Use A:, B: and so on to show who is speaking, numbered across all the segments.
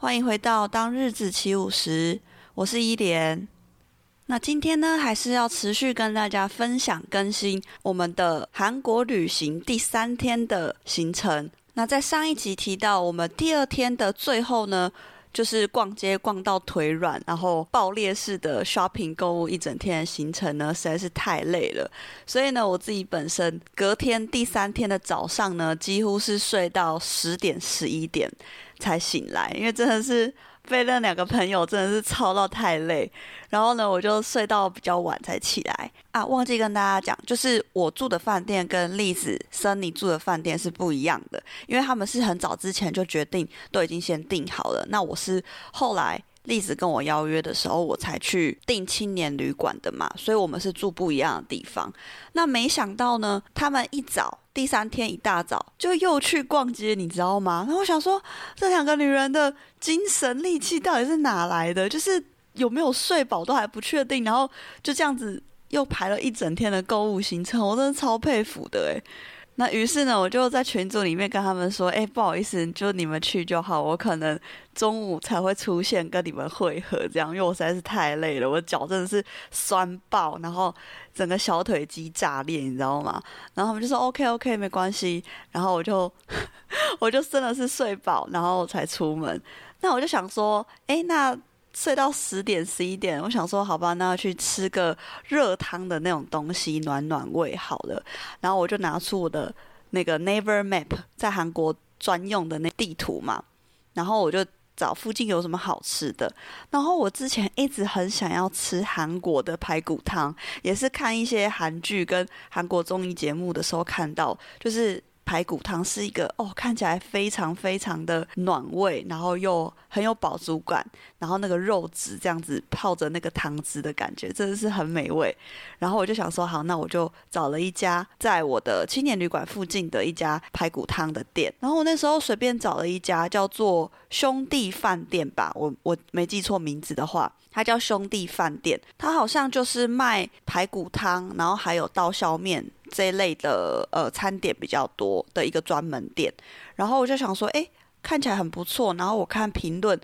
A: 欢迎回到当日子起舞时，我是伊莲。那今天呢，还是要持续跟大家分享更新我们的韩国旅行第三天的行程。那在上一集提到，我们第二天的最后呢，就是逛街逛到腿软，然后爆裂式的 shopping 购物一整天的行程呢，实在是太累了。所以呢，我自己本身隔天第三天的早上呢，几乎是睡到十点十一点。才醒来，因为真的是被那两个朋友真的是操到太累，然后呢，我就睡到比较晚才起来啊。忘记跟大家讲，就是我住的饭店跟栗子、森尼住的饭店是不一样的，因为他们是很早之前就决定，都已经先订好了。那我是后来。栗子跟我邀约的时候，我才去订青年旅馆的嘛，所以我们是住不一样的地方。那没想到呢，他们一早第三天一大早就又去逛街，你知道吗？那我想说，这两个女人的精神力气到底是哪来的？就是有没有睡饱都还不确定，然后就这样子又排了一整天的购物行程，我真的超佩服的诶。那于是呢，我就在群组里面跟他们说：“哎，不好意思，就你们去就好，我可能中午才会出现跟你们会合，这样，因为我实在是太累了，我脚真的是酸爆，然后整个小腿肌炸裂，你知道吗？然后他们就说：‘OK OK，没关系。’然后我就 我就真的是睡饱，然后才出门。那我就想说：‘哎，那……’睡到十点十一点，我想说好吧，那去吃个热汤的那种东西暖暖胃好了。然后我就拿出我的那个 Naver Map，在韩国专用的那地图嘛。然后我就找附近有什么好吃的。然后我之前一直很想要吃韩国的排骨汤，也是看一些韩剧跟韩国综艺节目的时候看到，就是。排骨汤是一个哦，看起来非常非常的暖胃，然后又很有饱足感，然后那个肉质这样子泡着那个汤汁的感觉，真的是很美味。然后我就想说，好，那我就找了一家在我的青年旅馆附近的一家排骨汤的店。然后我那时候随便找了一家叫做兄弟饭店吧，我我没记错名字的话，它叫兄弟饭店，它好像就是卖排骨汤，然后还有刀削面。这一类的呃餐点比较多的一个专门店，然后我就想说，哎，看起来很不错。然后我看评论，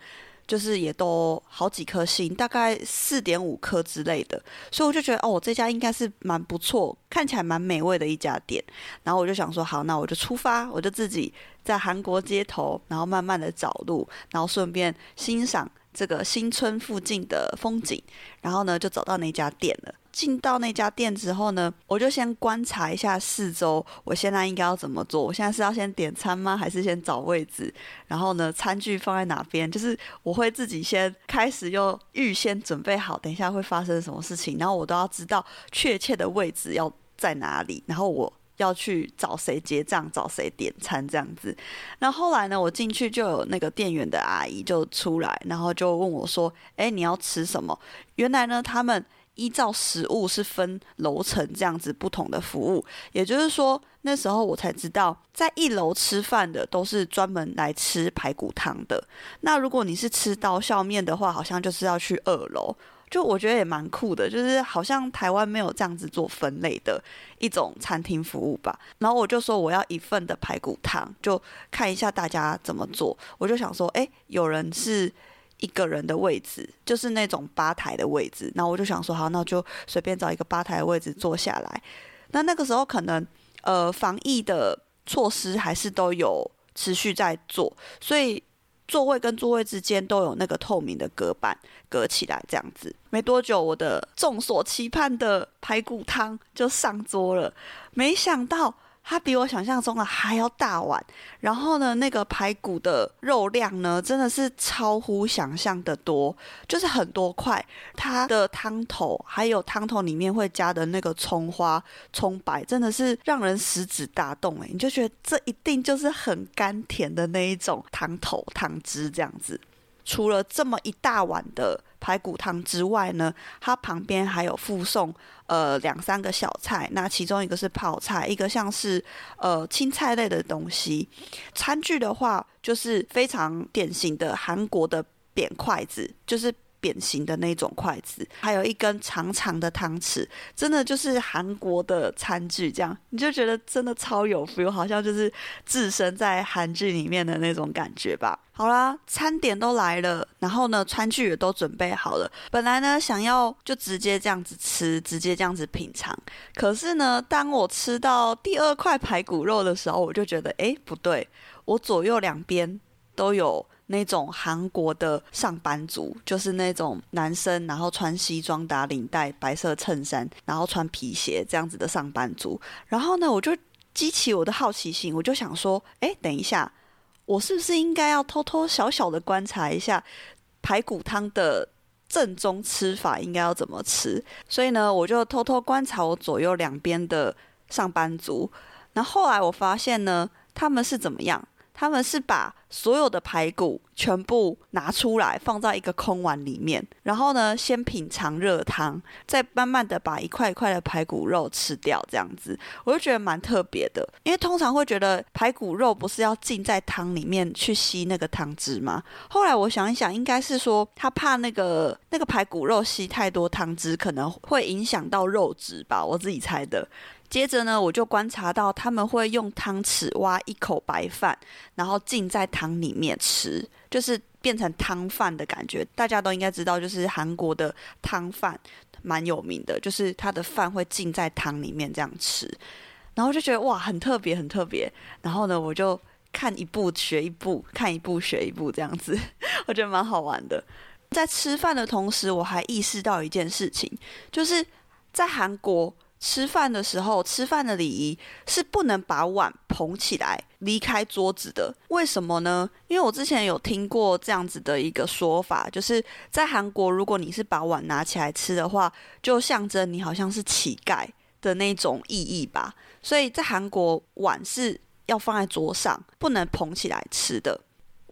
A: 就是也都好几颗星，大概四点五颗之类的，所以我就觉得，哦，这家应该是蛮不错，看起来蛮美味的一家店。然后我就想说，好，那我就出发，我就自己在韩国街头，然后慢慢的找路，然后顺便欣赏这个新村附近的风景，然后呢，就找到那家店了。进到那家店之后呢，我就先观察一下四周，我现在应该要怎么做？我现在是要先点餐吗？还是先找位置？然后呢，餐具放在哪边？就是我会自己先开始又预先准备好，等一下会发生什么事情，然后我都要知道确切的位置要在哪里，然后我要去找谁结账，找谁点餐这样子。那后，来呢，我进去就有那个店员的阿姨就出来，然后就问我说：“哎，你要吃什么？”原来呢，他们。依照食物是分楼层这样子不同的服务，也就是说那时候我才知道，在一楼吃饭的都是专门来吃排骨汤的。那如果你是吃刀削面的话，好像就是要去二楼。就我觉得也蛮酷的，就是好像台湾没有这样子做分类的一种餐厅服务吧。然后我就说我要一份的排骨汤，就看一下大家怎么做。我就想说，诶，有人是。一个人的位置，就是那种吧台的位置，然后我就想说，好，那就随便找一个吧台的位置坐下来。那那个时候可能，呃，防疫的措施还是都有持续在做，所以座位跟座位之间都有那个透明的隔板隔起来，这样子。没多久，我的众所期盼的排骨汤就上桌了，没想到。它比我想象中的还要大碗，然后呢，那个排骨的肉量呢，真的是超乎想象的多，就是很多块。它的汤头还有汤头里面会加的那个葱花、葱白，真的是让人食指大动诶，你就觉得这一定就是很甘甜的那一种汤头汤汁这样子。除了这么一大碗的排骨汤之外呢，它旁边还有附送呃两三个小菜，那其中一个是泡菜，一个像是呃青菜类的东西。餐具的话，就是非常典型的韩国的扁筷子，就是。扁形的那种筷子，还有一根长长的汤匙，真的就是韩国的餐具，这样你就觉得真的超有 feel，好像就是置身在韩剧里面的那种感觉吧。好啦，餐点都来了，然后呢，餐具也都准备好了。本来呢，想要就直接这样子吃，直接这样子品尝。可是呢，当我吃到第二块排骨肉的时候，我就觉得，诶，不对，我左右两边都有。那种韩国的上班族，就是那种男生，然后穿西装打领带、白色衬衫，然后穿皮鞋这样子的上班族。然后呢，我就激起我的好奇心，我就想说，哎，等一下，我是不是应该要偷偷小小的观察一下排骨汤的正宗吃法应该要怎么吃？所以呢，我就偷偷观察我左右两边的上班族。那后来我发现呢，他们是怎么样？他们是把所有的排骨全部拿出来，放在一个空碗里面，然后呢，先品尝热汤，再慢慢的把一块一块的排骨肉吃掉，这样子，我就觉得蛮特别的。因为通常会觉得排骨肉不是要浸在汤里面去吸那个汤汁吗？后来我想一想，应该是说他怕那个那个排骨肉吸太多汤汁，可能会影响到肉质吧，我自己猜的。接着呢，我就观察到他们会用汤匙挖一口白饭，然后浸在汤里面吃，就是变成汤饭的感觉。大家都应该知道，就是韩国的汤饭蛮有名的，就是它的饭会浸在汤里面这样吃。然后就觉得哇，很特别，很特别。然后呢，我就看一步学一步，看一步学一步这样子，我觉得蛮好玩的。在吃饭的同时，我还意识到一件事情，就是在韩国。吃饭的时候，吃饭的礼仪是不能把碗捧起来离开桌子的。为什么呢？因为我之前有听过这样子的一个说法，就是在韩国，如果你是把碗拿起来吃的话，就象征你好像是乞丐的那种意义吧。所以在韩国，碗是要放在桌上，不能捧起来吃的。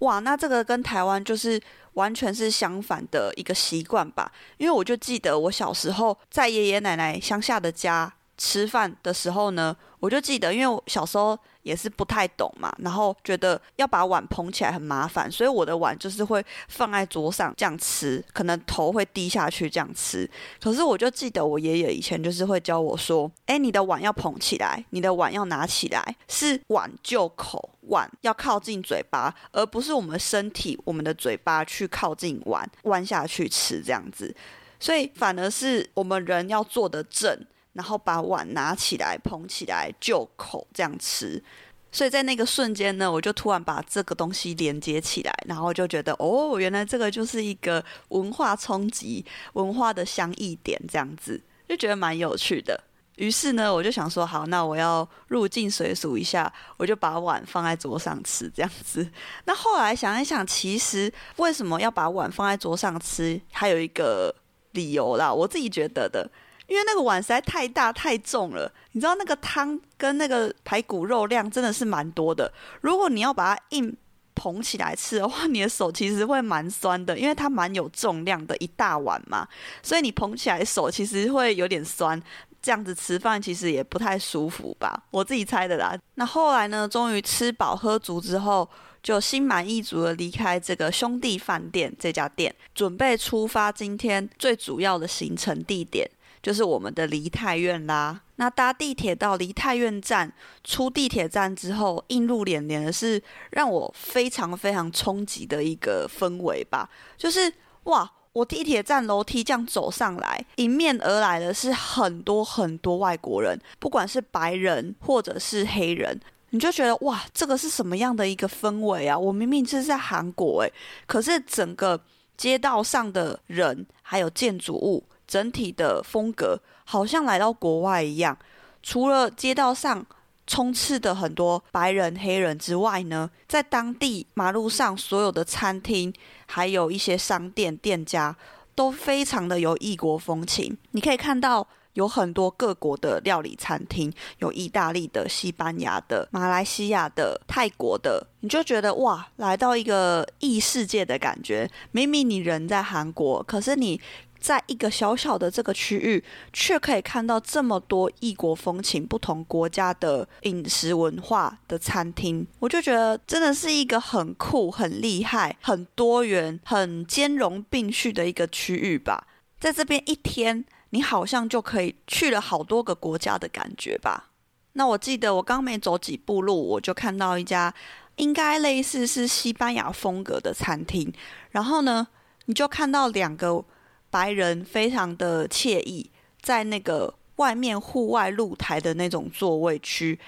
A: 哇，那这个跟台湾就是。完全是相反的一个习惯吧，因为我就记得我小时候在爷爷奶奶乡下的家吃饭的时候呢，我就记得，因为我小时候。也是不太懂嘛，然后觉得要把碗捧起来很麻烦，所以我的碗就是会放在桌上这样吃，可能头会低下去这样吃。可是我就记得我爷爷以前就是会教我说：“哎，你的碗要捧起来，你的碗要拿起来，是碗就口，碗要靠近嘴巴，而不是我们身体、我们的嘴巴去靠近碗，弯下去吃这样子。所以反而是我们人要坐得正。”然后把碗拿起来，捧起来就口这样吃，所以在那个瞬间呢，我就突然把这个东西连接起来，然后就觉得哦，原来这个就是一个文化冲击、文化的相异点，这样子就觉得蛮有趣的。于是呢，我就想说，好，那我要入境随俗一下，我就把碗放在桌上吃，这样子。那后来想一想，其实为什么要把碗放在桌上吃，还有一个理由啦，我自己觉得的。因为那个碗实在太大太重了，你知道那个汤跟那个排骨肉量真的是蛮多的。如果你要把它硬捧起来吃的话，你的手其实会蛮酸的，因为它蛮有重量的一大碗嘛，所以你捧起来手其实会有点酸。这样子吃饭其实也不太舒服吧，我自己猜的啦。那后来呢，终于吃饱喝足之后，就心满意足的离开这个兄弟饭店这家店，准备出发今天最主要的行程地点。就是我们的梨泰院啦。那搭地铁到梨泰院站，出地铁站之后，映入眼帘的是让我非常非常冲击的一个氛围吧。就是哇，我地铁站楼梯这样走上来，迎面而来的是很多很多外国人，不管是白人或者是黑人，你就觉得哇，这个是什么样的一个氛围啊？我明明就是在韩国诶，可是整个街道上的人还有建筑物。整体的风格好像来到国外一样，除了街道上充斥的很多白人、黑人之外呢，在当地马路上所有的餐厅，还有一些商店店家都非常的有异国风情。你可以看到有很多各国的料理餐厅，有意大利的、西班牙的、马来西亚的、泰国的，你就觉得哇，来到一个异世界的感觉。明明你人在韩国，可是你。在一个小小的这个区域，却可以看到这么多异国风情、不同国家的饮食文化的餐厅，我就觉得真的是一个很酷、很厉害、很多元、很兼容并蓄的一个区域吧。在这边一天，你好像就可以去了好多个国家的感觉吧。那我记得我刚没走几步路，我就看到一家应该类似是西班牙风格的餐厅，然后呢，你就看到两个。白人非常的惬意，在那个外面户外露台的那种座位区，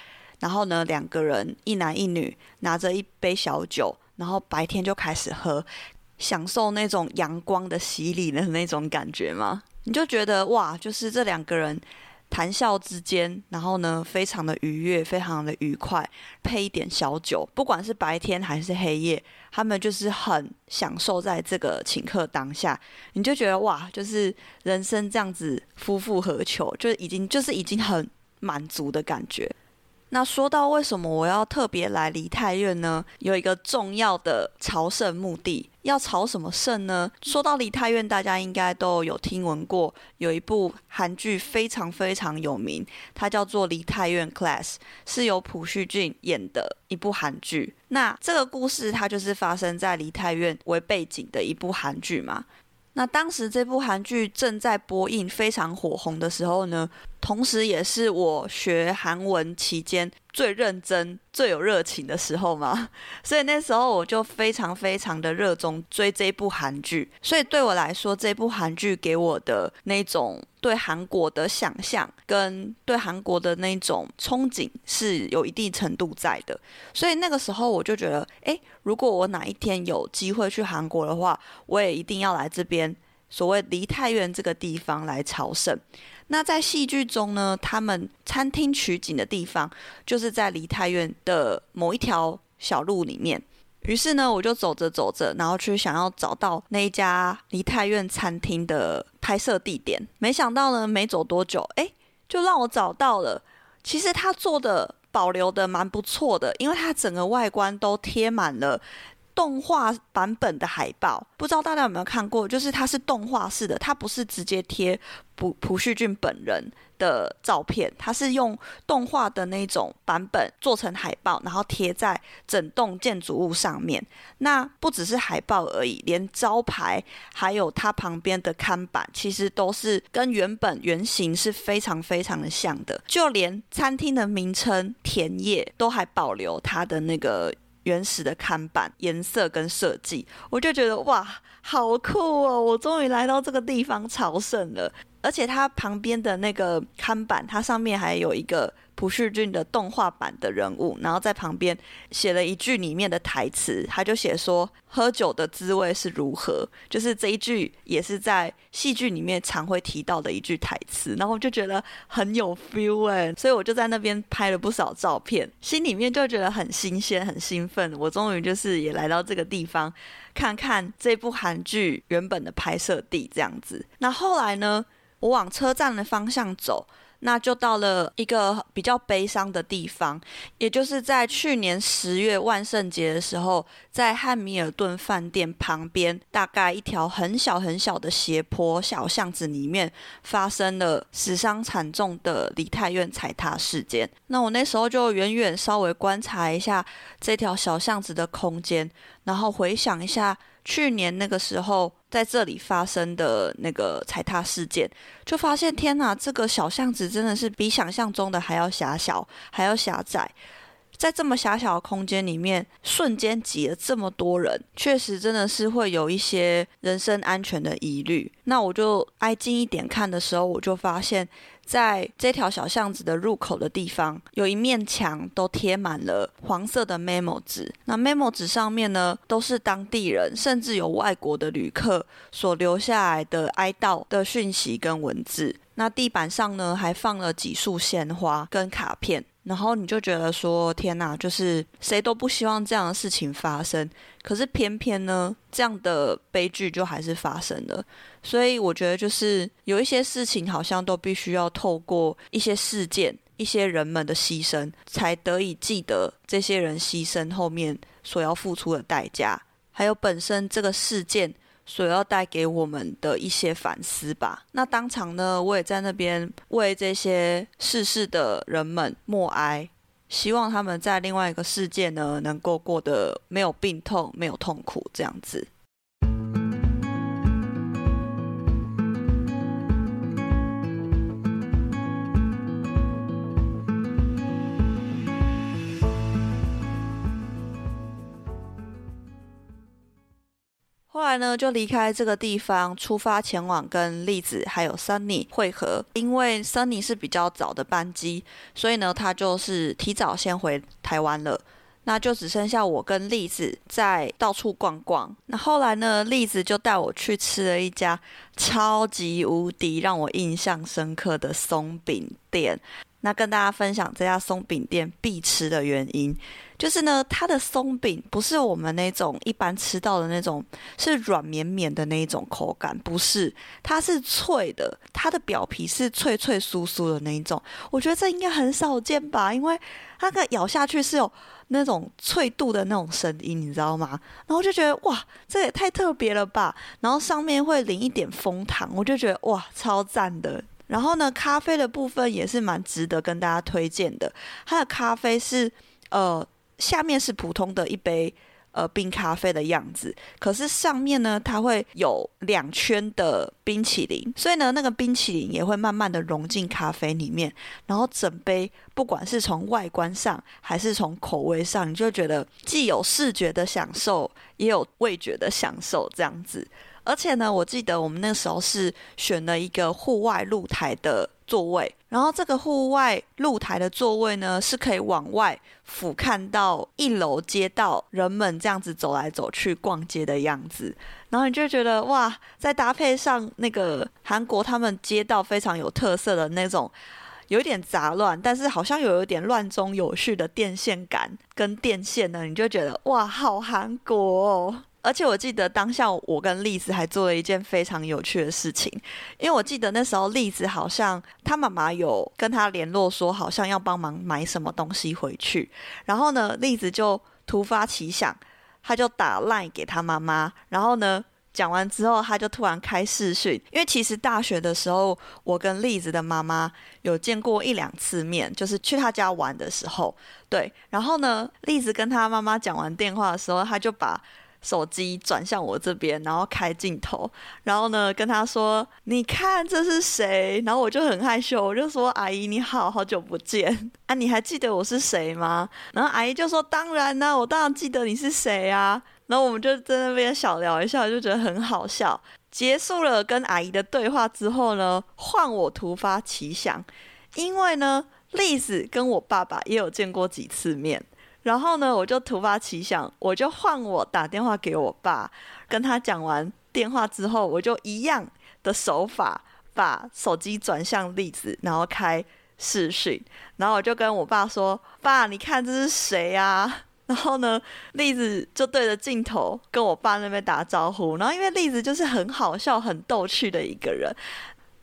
A: 然后呢，两个人一男一女拿着一杯小酒，然后白天就开始喝，享受那种阳光的洗礼的那种感觉吗？你就觉得哇，就是这两个人。谈笑之间，然后呢，非常的愉悦，非常的愉快，配一点小酒，不管是白天还是黑夜，他们就是很享受在这个请客当下，你就觉得哇，就是人生这样子，夫复何求，就已经就是已经很满足的感觉。那说到为什么我要特别来梨泰院呢？有一个重要的朝圣目的，要朝什么圣呢？说到梨泰院，大家应该都有听闻过，有一部韩剧非常非常有名，它叫做《梨泰院 Class》，是由朴叙俊演的一部韩剧。那这个故事它就是发生在梨泰院为背景的一部韩剧嘛。那当时这部韩剧正在播映，非常火红的时候呢，同时也是我学韩文期间最认真、最有热情的时候嘛，所以那时候我就非常非常的热衷追这部韩剧，所以对我来说，这部韩剧给我的那种对韩国的想象跟对韩国的那种憧憬是有一定程度在的，所以那个时候我就觉得，诶，如果我哪一天有机会去韩国的话，我也一定要来这边所谓梨泰院这个地方来朝圣。那在戏剧中呢，他们餐厅取景的地方就是在梨泰院的某一条小路里面。于是呢，我就走着走着，然后去想要找到那一家梨泰院餐厅的拍摄地点。没想到呢，没走多久，哎，就让我找到了。其实他做的保留的蛮不错的，因为它整个外观都贴满了。动画版本的海报，不知道大家有没有看过？就是它是动画式的，它不是直接贴朴朴叙俊本人的照片，它是用动画的那种版本做成海报，然后贴在整栋建筑物上面。那不只是海报而已，连招牌还有它旁边的看板，其实都是跟原本原型是非常非常的像的。就连餐厅的名称“田野”都还保留它的那个。原始的看板颜色跟设计，我就觉得哇，好酷哦！我终于来到这个地方朝圣了，而且它旁边的那个看板，它上面还有一个。朴叙俊的动画版的人物，然后在旁边写了一句里面的台词，他就写说：“喝酒的滋味是如何？”就是这一句也是在戏剧里面常会提到的一句台词，然后我就觉得很有 feel 哎，所以我就在那边拍了不少照片，心里面就觉得很新鲜、很兴奋。我终于就是也来到这个地方，看看这部韩剧原本的拍摄地这样子。那后来呢，我往车站的方向走。那就到了一个比较悲伤的地方，也就是在去年十月万圣节的时候，在汉密尔顿饭店旁边，大概一条很小很小的斜坡小巷子里面，发生了死伤惨重的梨泰院踩踏事件。那我那时候就远远稍微观察一下这条小巷子的空间，然后回想一下。去年那个时候，在这里发生的那个踩踏事件，就发现天哪，这个小巷子真的是比想象中的还要狭小，还要狭窄。在这么狭小的空间里面，瞬间挤了这么多人，确实真的是会有一些人身安全的疑虑。那我就挨近一点看的时候，我就发现。在这条小巷子的入口的地方，有一面墙都贴满了黄色的 memo 纸。那 memo 纸上面呢，都是当地人，甚至有外国的旅客所留下来的哀悼的讯息跟文字。那地板上呢，还放了几束鲜花跟卡片。然后你就觉得说，天哪，就是谁都不希望这样的事情发生，可是偏偏呢，这样的悲剧就还是发生了。所以我觉得，就是有一些事情好像都必须要透过一些事件、一些人们的牺牲，才得以记得这些人牺牲后面所要付出的代价，还有本身这个事件所要带给我们的一些反思吧。那当场呢，我也在那边为这些逝世的人们默哀，希望他们在另外一个世界呢，能够过得没有病痛、没有痛苦这样子。后来呢，就离开这个地方，出发前往跟栗子还有 Sunny 会合。因为 Sunny 是比较早的班机，所以呢，他就是提早先回台湾了。那就只剩下我跟栗子在到处逛逛。那后来呢，栗子就带我去吃了一家超级无敌让我印象深刻的松饼店。那跟大家分享这家松饼店必吃的原因，就是呢，它的松饼不是我们那种一般吃到的那种，是软绵绵的那一种口感，不是，它是脆的，它的表皮是脆脆酥酥的那一种。我觉得这应该很少见吧，因为它个咬下去是有那种脆度的那种声音，你知道吗？然后就觉得哇，这也太特别了吧。然后上面会淋一点枫糖，我就觉得哇，超赞的。然后呢，咖啡的部分也是蛮值得跟大家推荐的。它的咖啡是，呃，下面是普通的一杯呃冰咖啡的样子，可是上面呢，它会有两圈的冰淇淋，所以呢，那个冰淇淋也会慢慢的融进咖啡里面，然后整杯不管是从外观上还是从口味上，你就觉得既有视觉的享受，也有味觉的享受，这样子。而且呢，我记得我们那时候是选了一个户外露台的座位，然后这个户外露台的座位呢，是可以往外俯瞰到一楼街道，人们这样子走来走去逛街的样子，然后你就觉得哇，再搭配上那个韩国他们街道非常有特色的那种，有一点杂乱，但是好像有一点乱中有序的电线杆跟电线呢，你就觉得哇，好韩国哦。而且我记得当下我跟丽子还做了一件非常有趣的事情，因为我记得那时候丽子好像她妈妈有跟她联络说，好像要帮忙买什么东西回去。然后呢，丽子就突发奇想，她就打 LINE 给她妈妈。然后呢，讲完之后，她就突然开视讯，因为其实大学的时候，我跟丽子的妈妈有见过一两次面，就是去她家玩的时候。对，然后呢，丽子跟她妈妈讲完电话的时候，她就把手机转向我这边，然后开镜头，然后呢跟他说：“你看这是谁？”然后我就很害羞，我就说：“阿姨你好，好久不见 啊，你还记得我是谁吗？”然后阿姨就说：“当然呢，我当然记得你是谁啊。” 然后我们就在那边小聊一下，就觉得很好笑。结束了跟阿姨的对话之后呢，换我突发奇想，因为呢，丽子跟我爸爸也有见过几次面。然后呢，我就突发奇想，我就换我打电话给我爸，跟他讲完电话之后，我就一样的手法把手机转向栗子，然后开视讯，然后我就跟我爸说：“爸，你看这是谁呀？” 然后呢，栗子就对着镜头跟我爸那边打招呼。然后因为栗子就是很好笑、很逗趣的一个人。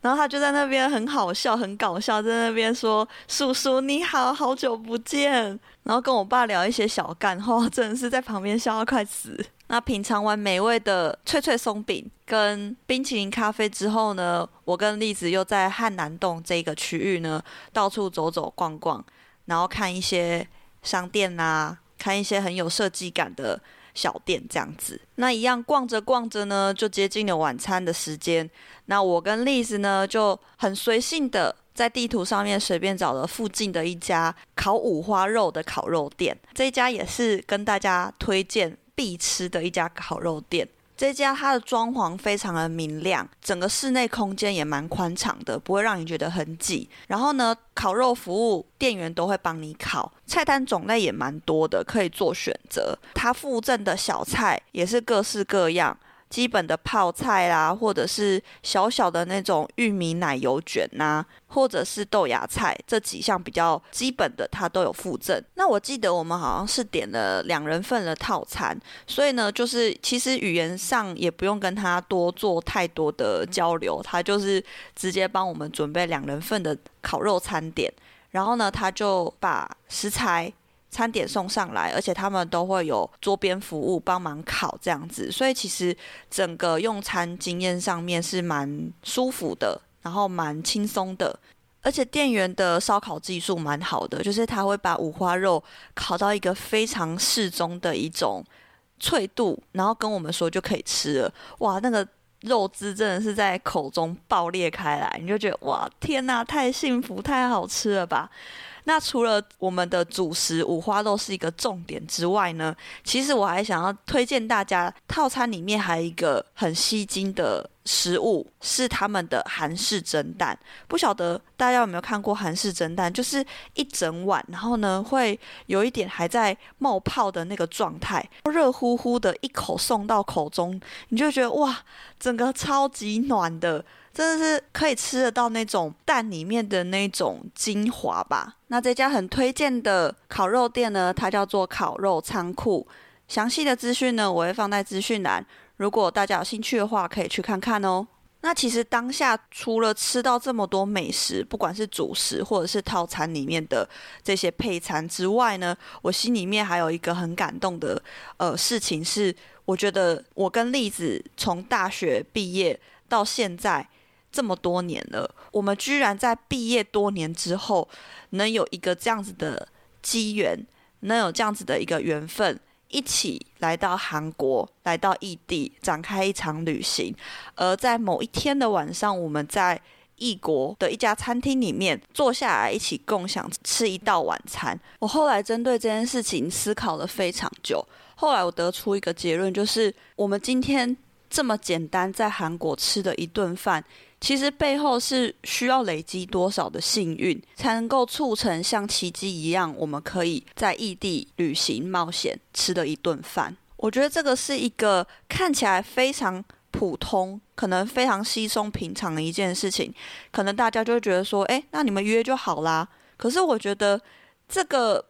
A: 然后他就在那边很好笑、很搞笑，在那边说：“叔叔你好，好久不见。”然后跟我爸聊一些小干话，真的是在旁边笑到快死。那品尝完美味的脆脆松饼跟冰淇淋咖啡之后呢，我跟丽子又在汉南洞这个区域呢到处走走逛逛，然后看一些商店啊，看一些很有设计感的。小店这样子，那一样逛着逛着呢，就接近了晚餐的时间。那我跟丽子呢，就很随性的在地图上面随便找了附近的一家烤五花肉的烤肉店。这一家也是跟大家推荐必吃的一家烤肉店。这家它的装潢非常的明亮，整个室内空间也蛮宽敞的，不会让你觉得很挤。然后呢，烤肉服务店员都会帮你烤，菜单种类也蛮多的，可以做选择。它附赠的小菜也是各式各样，基本的泡菜啦，或者是小小的那种玉米奶油卷呐、啊，或者是豆芽菜这几项比较基本的，它都有附赠。那我记得我们好像是点了两人份的套餐，所以呢，就是其实语言上也不用跟他多做太多的交流，他就是直接帮我们准备两人份的烤肉餐点，然后呢，他就把食材。餐点送上来，而且他们都会有桌边服务帮忙烤这样子，所以其实整个用餐经验上面是蛮舒服的，然后蛮轻松的，而且店员的烧烤技术蛮好的，就是他会把五花肉烤到一个非常适中的一种脆度，然后跟我们说就可以吃了。哇，那个肉汁真的是在口中爆裂开来，你就觉得哇，天哪，太幸福，太好吃了吧！那除了我们的主食五花肉是一个重点之外呢，其实我还想要推荐大家，套餐里面还有一个很吸睛的食物，是他们的韩式蒸蛋。不晓得大家有没有看过韩式蒸蛋，就是一整碗，然后呢会有一点还在冒泡的那个状态，热乎乎的一口送到口中，你就觉得哇，整个超级暖的。真的是可以吃得到那种蛋里面的那种精华吧？那这家很推荐的烤肉店呢，它叫做烤肉仓库。详细的资讯呢，我会放在资讯栏。如果大家有兴趣的话，可以去看看哦。那其实当下除了吃到这么多美食，不管是主食或者是套餐里面的这些配餐之外呢，我心里面还有一个很感动的呃事情是，我觉得我跟栗子从大学毕业到现在。这么多年了，我们居然在毕业多年之后，能有一个这样子的机缘，能有这样子的一个缘分，一起来到韩国，来到异地，展开一场旅行。而在某一天的晚上，我们在异国的一家餐厅里面坐下来，一起共享吃一道晚餐。我后来针对这件事情思考了非常久，后来我得出一个结论，就是我们今天这么简单在韩国吃的一顿饭。其实背后是需要累积多少的幸运，才能够促成像奇迹一样，我们可以在异地旅行冒险吃的一顿饭。我觉得这个是一个看起来非常普通，可能非常稀松平常的一件事情。可能大家就会觉得说，诶，那你们约就好啦。可是我觉得这个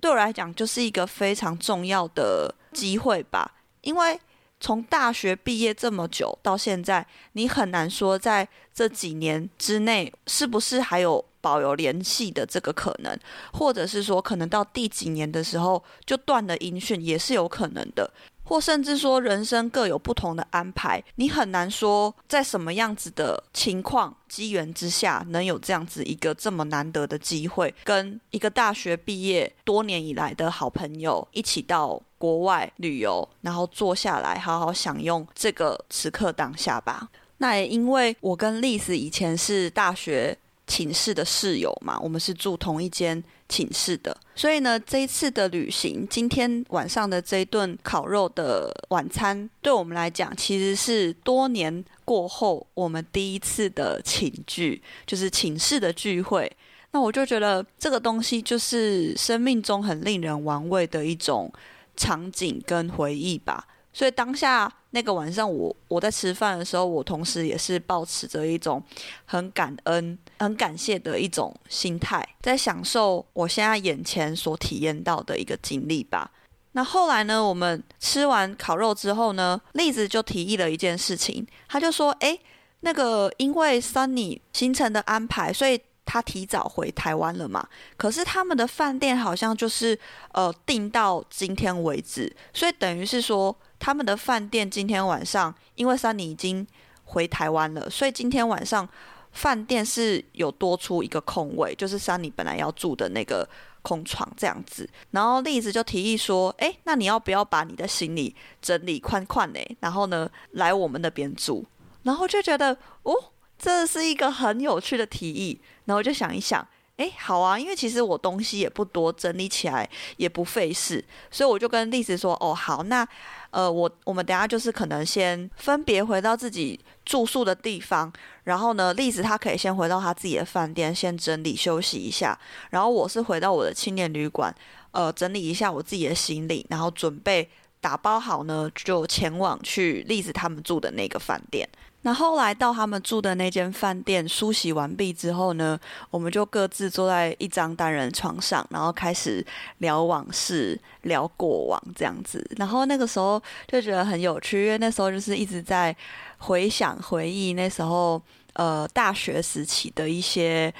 A: 对我来讲就是一个非常重要的机会吧，因为。从大学毕业这么久到现在，你很难说在这几年之内是不是还有保有联系的这个可能，或者是说可能到第几年的时候就断了音讯，也是有可能的。或甚至说人生各有不同的安排，你很难说在什么样子的情况、机缘之下，能有这样子一个这么难得的机会，跟一个大学毕业多年以来的好朋友一起到国外旅游，然后坐下来好好享用这个时刻当下吧。那也因为我跟丽丝以前是大学寝室的室友嘛，我们是住同一间。寝室的，所以呢，这一次的旅行，今天晚上的这一顿烤肉的晚餐，对我们来讲，其实是多年过后我们第一次的寝聚，就是寝室的聚会。那我就觉得这个东西就是生命中很令人玩味的一种场景跟回忆吧。所以当下那个晚上我，我在吃饭的时候，我同时也是抱持着一种很感恩、很感谢的一种心态，在享受我现在眼前所体验到的一个经历吧。那后来呢，我们吃完烤肉之后呢，栗子就提议了一件事情，他就说：“诶，那个因为 Sunny 行程的安排，所以。”他提早回台湾了嘛？可是他们的饭店好像就是呃订到今天为止，所以等于是说他们的饭店今天晚上，因为三妮已经回台湾了，所以今天晚上饭店是有多出一个空位，就是三妮本来要住的那个空床这样子。然后栗子就提议说：“诶，那你要不要把你的行李整理宽宽呢？然后呢来我们那边住？”然后就觉得哦。这是一个很有趣的提议，然后我就想一想，诶，好啊，因为其实我东西也不多，整理起来也不费事，所以我就跟栗子说，哦，好，那呃，我我们等下就是可能先分别回到自己住宿的地方，然后呢，栗子她可以先回到她自己的饭店，先整理休息一下，然后我是回到我的青年旅馆，呃，整理一下我自己的行李，然后准备。打包好呢，就前往去丽子他们住的那个饭店。那后来到他们住的那间饭店梳洗完毕之后呢，我们就各自坐在一张单人床上，然后开始聊往事、聊过往这样子。然后那个时候就觉得很有趣，因为那时候就是一直在回想、回忆那时候呃大学时期的一些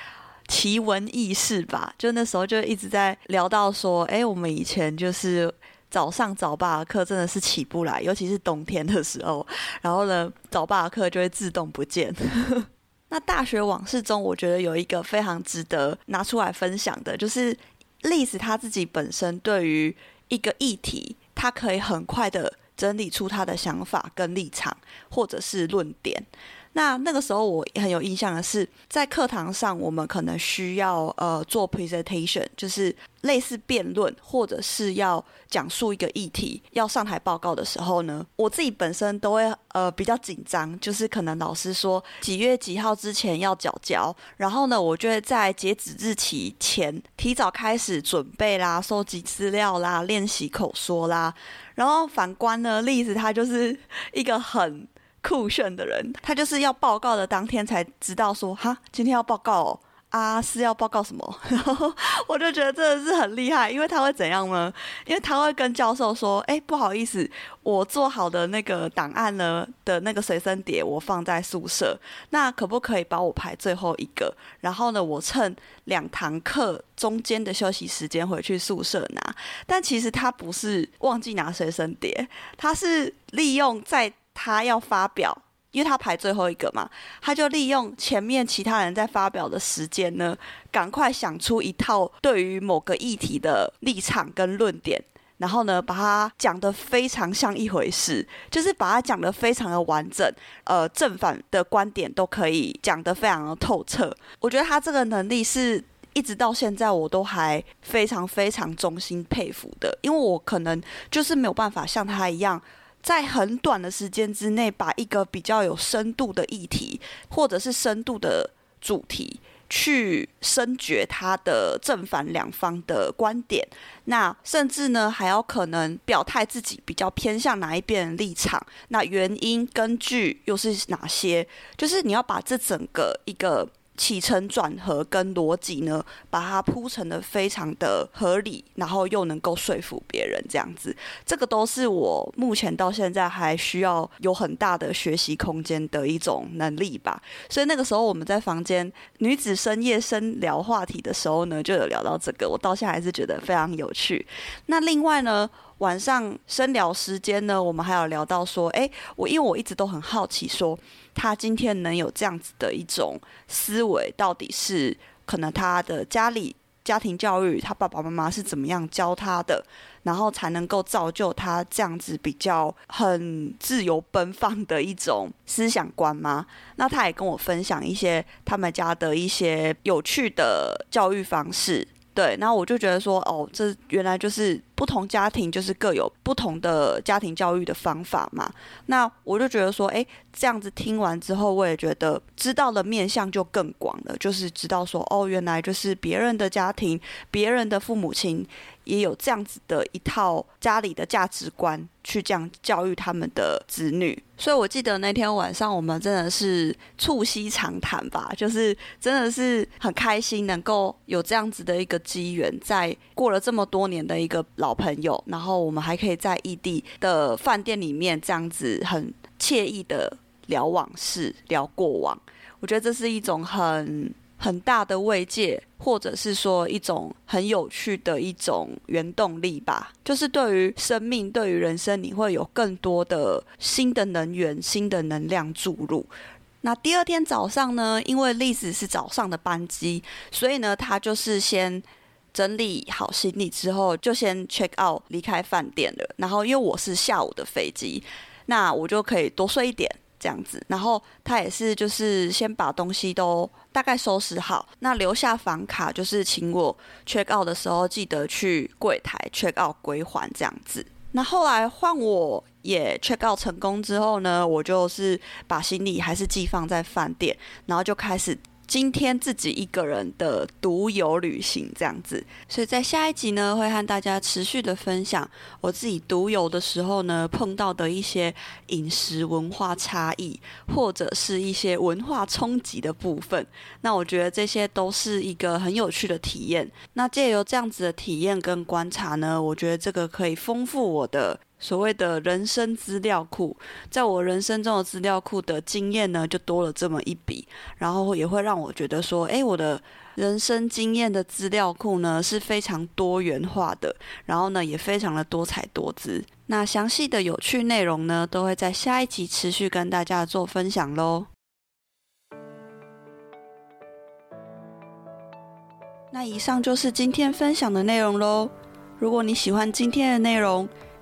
A: 奇闻异事吧。就那时候就一直在聊到说，哎，我们以前就是。早上早八的课真的是起不来，尤其是冬天的时候。然后呢，早八的课就会自动不见。那大学往事中，我觉得有一个非常值得拿出来分享的，就是丽子她自己本身对于一个议题，她可以很快的整理出她的想法跟立场，或者是论点。那那个时候我很有印象的是，在课堂上我们可能需要呃做 presentation，就是类似辩论或者是要讲述一个议题，要上台报告的时候呢，我自己本身都会呃比较紧张，就是可能老师说几月几号之前要缴交，然后呢，我就会在截止日期前提早开始准备啦，收集资料啦，练习口说啦，然后反观呢，丽子她就是一个很。酷炫的人，他就是要报告的当天才知道说，哈，今天要报告哦，啊，是要报告什么？然后我就觉得真的是很厉害，因为他会怎样呢？因为他会跟教授说，哎，不好意思，我做好的那个档案呢的那个随身碟我放在宿舍，那可不可以帮我排最后一个？然后呢，我趁两堂课中间的休息时间回去宿舍拿。但其实他不是忘记拿随身碟，他是利用在。他要发表，因为他排最后一个嘛，他就利用前面其他人在发表的时间呢，赶快想出一套对于某个议题的立场跟论点，然后呢，把它讲得非常像一回事，就是把它讲得非常的完整，呃，正反的观点都可以讲得非常的透彻。我觉得他这个能力是一直到现在我都还非常非常衷心佩服的，因为我可能就是没有办法像他一样。在很短的时间之内，把一个比较有深度的议题，或者是深度的主题，去深掘它的正反两方的观点，那甚至呢，还要可能表态自己比较偏向哪一边立场，那原因根据又是哪些？就是你要把这整个一个。起承转合跟逻辑呢，把它铺成的非常的合理，然后又能够说服别人，这样子，这个都是我目前到现在还需要有很大的学习空间的一种能力吧。所以那个时候我们在房间女子深夜深聊话题的时候呢，就有聊到这个，我到现在还是觉得非常有趣。那另外呢，晚上深聊时间呢，我们还有聊到说，诶，我因为我一直都很好奇说。他今天能有这样子的一种思维，到底是可能他的家里家庭教育，他爸爸妈妈是怎么样教他的，然后才能够造就他这样子比较很自由奔放的一种思想观吗？那他也跟我分享一些他们家的一些有趣的教育方式。对，然后我就觉得说，哦，这原来就是不同家庭就是各有不同的家庭教育的方法嘛。那我就觉得说，哎，这样子听完之后，我也觉得知道的面向就更广了，就是知道说，哦，原来就是别人的家庭，别人的父母亲。也有这样子的一套家里的价值观去这样教育他们的子女，所以我记得那天晚上我们真的是促膝长谈吧，就是真的是很开心能够有这样子的一个机缘，在过了这么多年的一个老朋友，然后我们还可以在异地的饭店里面这样子很惬意的聊往事、聊过往，我觉得这是一种很。很大的慰藉，或者是说一种很有趣的一种原动力吧。就是对于生命，对于人生，你会有更多的新的能源、新的能量注入。那第二天早上呢，因为丽子是早上的班机，所以呢，他就是先整理好行李之后，就先 check out 离开饭店了。然后因为我是下午的飞机，那我就可以多睡一点。这样子，然后他也是，就是先把东西都大概收拾好，那留下房卡，就是请我 check out 的时候记得去柜台 check out 归还这样子。那后来换我也 check out 成功之后呢，我就是把行李还是寄放在饭店，然后就开始今天自己一个人的独游旅行这样子，所以在下一集呢，会和大家持续的分享我自己独游的时候呢，碰到的一些饮食文化差异，或者是一些文化冲击的部分。那我觉得这些都是一个很有趣的体验。那借由这样子的体验跟观察呢，我觉得这个可以丰富我的。所谓的人生资料库，在我人生中的资料库的经验呢，就多了这么一笔，然后也会让我觉得说，诶，我的人生经验的资料库呢是非常多元化的，然后呢也非常的多彩多姿。那详细的有趣内容呢，都会在下一集持续跟大家做分享喽。那以上就是今天分享的内容喽。如果你喜欢今天的内容，